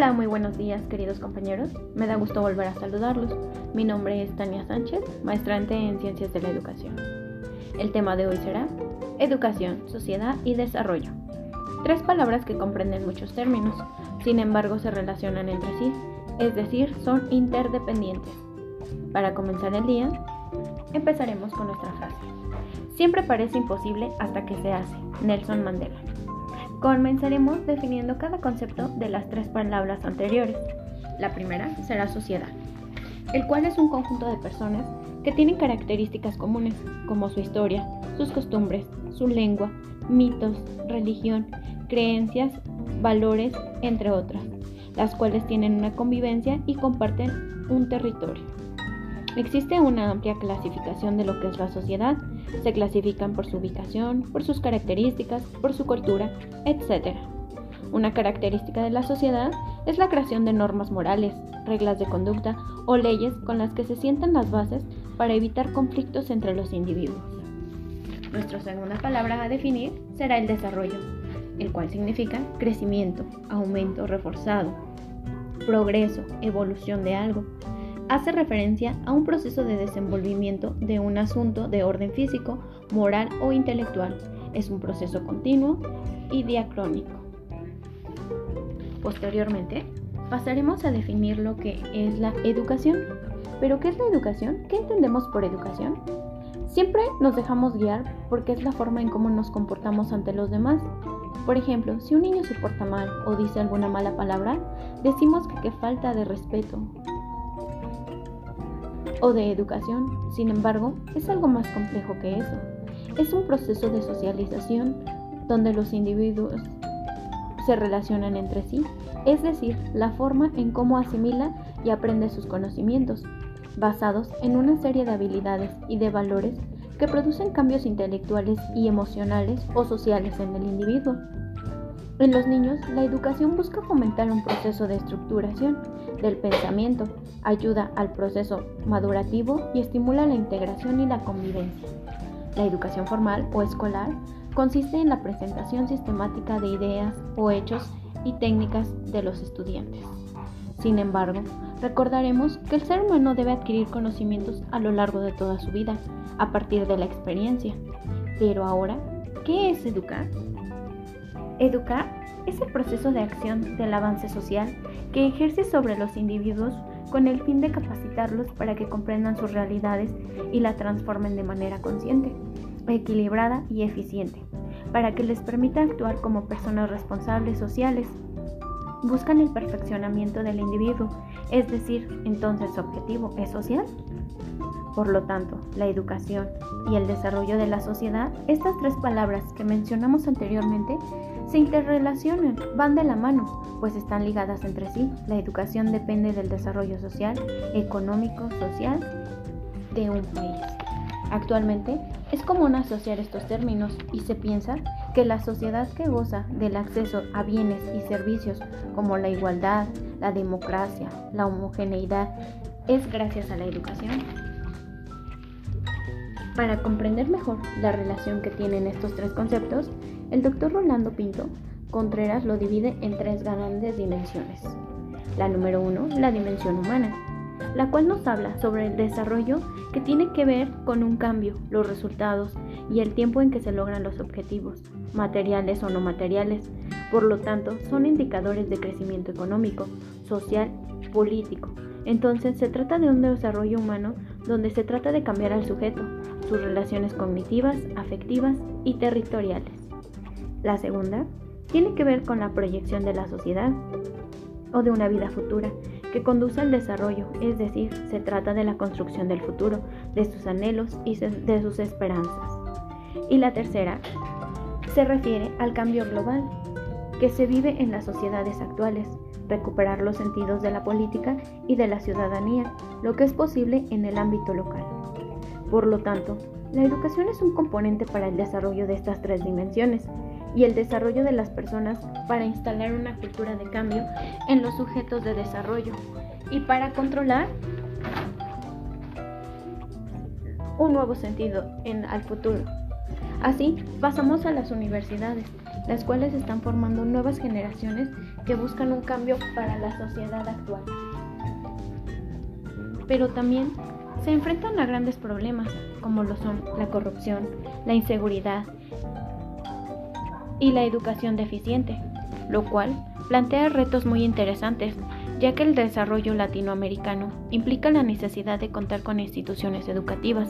Hola, muy buenos días queridos compañeros. Me da gusto volver a saludarlos. Mi nombre es Tania Sánchez, maestrante en Ciencias de la Educación. El tema de hoy será Educación, Sociedad y Desarrollo. Tres palabras que comprenden muchos términos, sin embargo se relacionan entre sí, es decir, son interdependientes. Para comenzar el día, empezaremos con nuestra frase. Siempre parece imposible hasta que se hace. Nelson Mandela. Comenzaremos definiendo cada concepto de las tres palabras anteriores. La primera será sociedad, el cual es un conjunto de personas que tienen características comunes, como su historia, sus costumbres, su lengua, mitos, religión, creencias, valores, entre otras, las cuales tienen una convivencia y comparten un territorio. Existe una amplia clasificación de lo que es la sociedad. Se clasifican por su ubicación, por sus características, por su cultura, etc. Una característica de la sociedad es la creación de normas morales, reglas de conducta o leyes con las que se sientan las bases para evitar conflictos entre los individuos. Nuestra segunda palabra a definir será el desarrollo, el cual significa crecimiento, aumento reforzado, progreso, evolución de algo, hace referencia a un proceso de desenvolvimiento de un asunto de orden físico, moral o intelectual. Es un proceso continuo y diacrónico. Posteriormente, pasaremos a definir lo que es la educación. ¿Pero qué es la educación? ¿Qué entendemos por educación? Siempre nos dejamos guiar porque es la forma en cómo nos comportamos ante los demás. Por ejemplo, si un niño se porta mal o dice alguna mala palabra, decimos que, falta de respeto, o de educación. Sin embargo, es algo más complejo que eso. Es un proceso de socialización donde los individuos se relacionan entre sí, es decir, la forma en cómo asimila y aprende sus conocimientos, basados en una serie de habilidades y de valores que producen cambios intelectuales y emocionales o sociales en el individuo. En los niños, la educación busca fomentar un proceso de estructuración del pensamiento, ayuda al proceso madurativo y estimula la integración y la convivencia. La educación formal o escolar consiste en la presentación sistemática de ideas o hechos y técnicas de los estudiantes. Sin embargo, recordaremos que el ser humano debe adquirir conocimientos a lo largo de toda su vida, a partir de la experiencia. Pero ahora, ¿qué es educar? Educar es el proceso de acción del avance social que ejerce sobre los individuos con el fin de capacitarlos para que comprendan sus realidades y la transformen de manera consciente, equilibrada y eficiente, para que les permita actuar como personas responsables sociales. Buscan el perfeccionamiento del individuo, es decir, entonces su objetivo es social. Por lo tanto, la educación y el desarrollo de la sociedad, estas tres palabras que mencionamos anteriormente, se interrelacionan, van de la mano, pues están ligadas entre sí. La educación depende del desarrollo social, económico, social de un país. Actualmente es común asociar estos términos y se piensa que la sociedad que goza del acceso a bienes y servicios como la igualdad, la democracia, la homogeneidad, es gracias a la educación. Para comprender mejor la relación que tienen estos tres conceptos, el doctor Rolando Pinto Contreras lo divide en tres grandes dimensiones. La número uno, la dimensión humana, la cual nos habla sobre el desarrollo que tiene que ver con un cambio, los resultados y el tiempo en que se logran los objetivos, materiales o no materiales. Por lo tanto, son indicadores de crecimiento económico, social, político. Entonces, se trata de un desarrollo humano donde se trata de cambiar al sujeto, sus relaciones cognitivas, afectivas y territoriales. La segunda tiene que ver con la proyección de la sociedad o de una vida futura que conduce al desarrollo, es decir, se trata de la construcción del futuro, de sus anhelos y de sus esperanzas. Y la tercera se refiere al cambio global que se vive en las sociedades actuales, recuperar los sentidos de la política y de la ciudadanía, lo que es posible en el ámbito local. Por lo tanto, la educación es un componente para el desarrollo de estas tres dimensiones y el desarrollo de las personas para instalar una cultura de cambio en los sujetos de desarrollo y para controlar un nuevo sentido en al futuro. Así, pasamos a las universidades, las cuales están formando nuevas generaciones que buscan un cambio para la sociedad actual. Pero también se enfrentan a grandes problemas, como lo son la corrupción, la inseguridad y la educación deficiente, lo cual plantea retos muy interesantes, ya que el desarrollo latinoamericano implica la necesidad de contar con instituciones educativas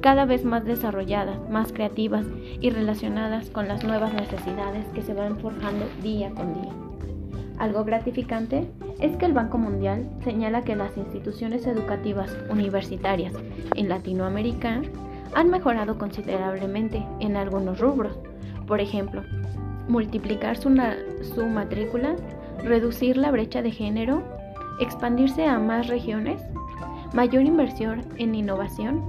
cada vez más desarrolladas, más creativas y relacionadas con las nuevas necesidades que se van forjando día con día. Algo gratificante es que el Banco Mundial señala que las instituciones educativas universitarias en Latinoamérica han mejorado considerablemente en algunos rubros. Por ejemplo, multiplicar su, matrícula, reducir la brecha de género, expandirse a más regiones, mayor inversión en innovación,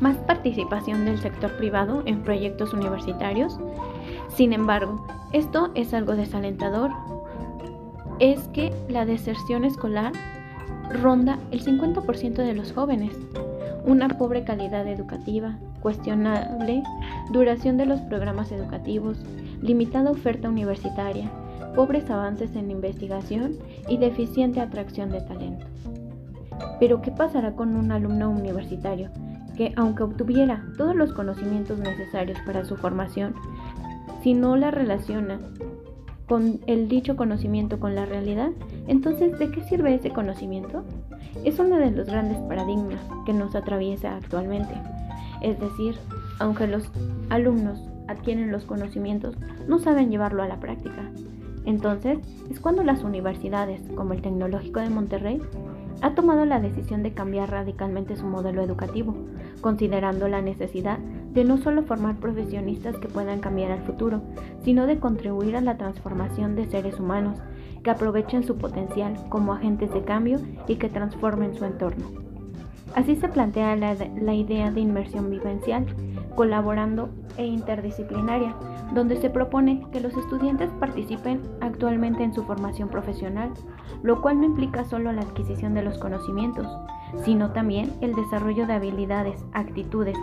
más participación del sector privado en proyectos universitarios. Sin embargo, esto es algo desalentador, es que la deserción escolar ronda el 50% de los jóvenes, una pobre calidad educativa, cuestionable duración de los programas educativos, limitada oferta universitaria, pobres avances en investigación y deficiente atracción de talento. Pero ¿qué pasará con un alumno universitario que, aunque obtuviera todos los conocimientos necesarios para su formación, si no la relaciona con el dicho conocimiento con la realidad, entonces ¿de qué sirve ese conocimiento? Es uno de los grandes paradigmas que nos atraviesa actualmente. Es decir, aunque los alumnos adquieren los conocimientos, no saben llevarlo a la práctica. Entonces, es cuando las universidades, como el Tecnológico de Monterrey, ha tomado la decisión de cambiar radicalmente su modelo educativo, considerando la necesidad de no solo formar profesionistas que puedan cambiar al futuro, sino de contribuir a la transformación de seres humanos que aprovechen su potencial como agentes de cambio y que transformen su entorno. Así se plantea la, la idea de inmersión vivencial, colaborando e interdisciplinaria, donde se propone que los estudiantes participen actualmente en su formación profesional, lo cual no implica solo la adquisición de los conocimientos, sino también el desarrollo de habilidades, actitudes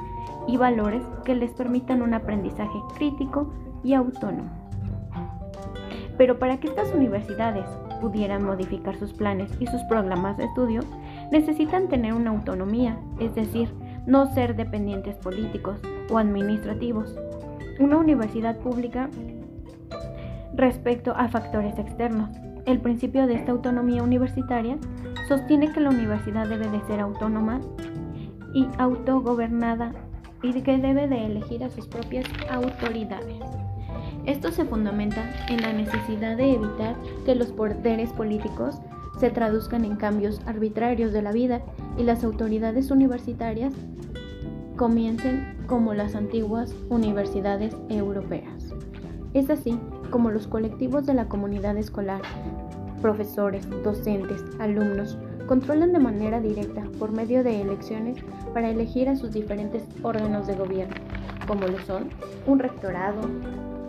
y valores que les permitan un aprendizaje crítico y autónomo. Pero para que estas universidades pudieran modificar sus planes y sus programas de estudio, necesitan tener una autonomía, es decir, no ser dependientes políticos o administrativos. Una universidad pública respecto a factores externos. El principio de esta autonomía universitaria sostiene que la universidad debe de ser autónoma y autogobernada y que debe de elegir a sus propias autoridades. Esto se fundamenta en la necesidad de evitar que los poderes políticos se traduzcan en cambios arbitrarios de la vida y las autoridades universitarias comiencen como las antiguas universidades europeas. Es así como los colectivos de la comunidad escolar, profesores, docentes, alumnos, controlan de manera directa por medio de elecciones para elegir a sus diferentes órganos de gobierno, como lo son un rectorado,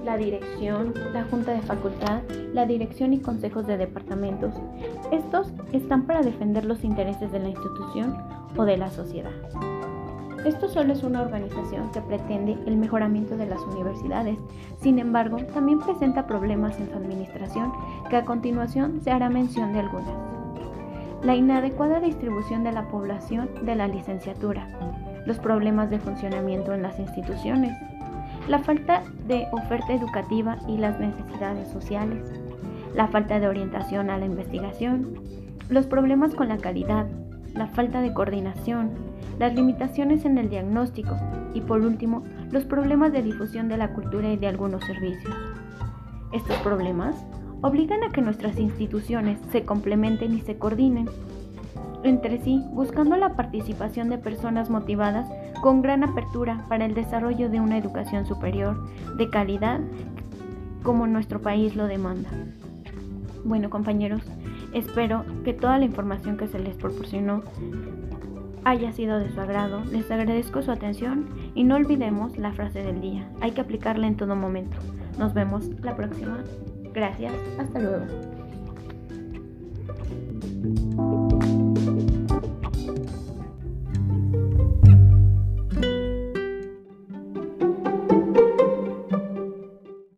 la dirección, la junta de facultad, la dirección y consejos de departamentos. Estos están para defender los intereses de la institución o de la sociedad. Esto solo es una organización que pretende el mejoramiento de las universidades, sin embargo, también presenta problemas en su administración, que a continuación se hará mención de algunas. La inadecuada distribución de la población de la licenciatura, los problemas de funcionamiento en las instituciones, la falta de oferta educativa y las necesidades sociales, la falta de orientación a la investigación, los problemas con la calidad, la falta de coordinación, las limitaciones en el diagnóstico y por último los problemas de difusión de la cultura y de algunos servicios. Estos problemas obligan a que nuestras instituciones se complementen y se coordinen entre sí, buscando la participación de personas motivadas con gran apertura para el desarrollo de una educación superior de calidad como nuestro país lo demanda. Bueno compañeros, espero que toda la información que se les proporcionó haya sido de su agrado. Les agradezco su atención y no olvidemos la frase del día. Hay que aplicarla en todo momento. Nos vemos la próxima. Gracias. Hasta luego.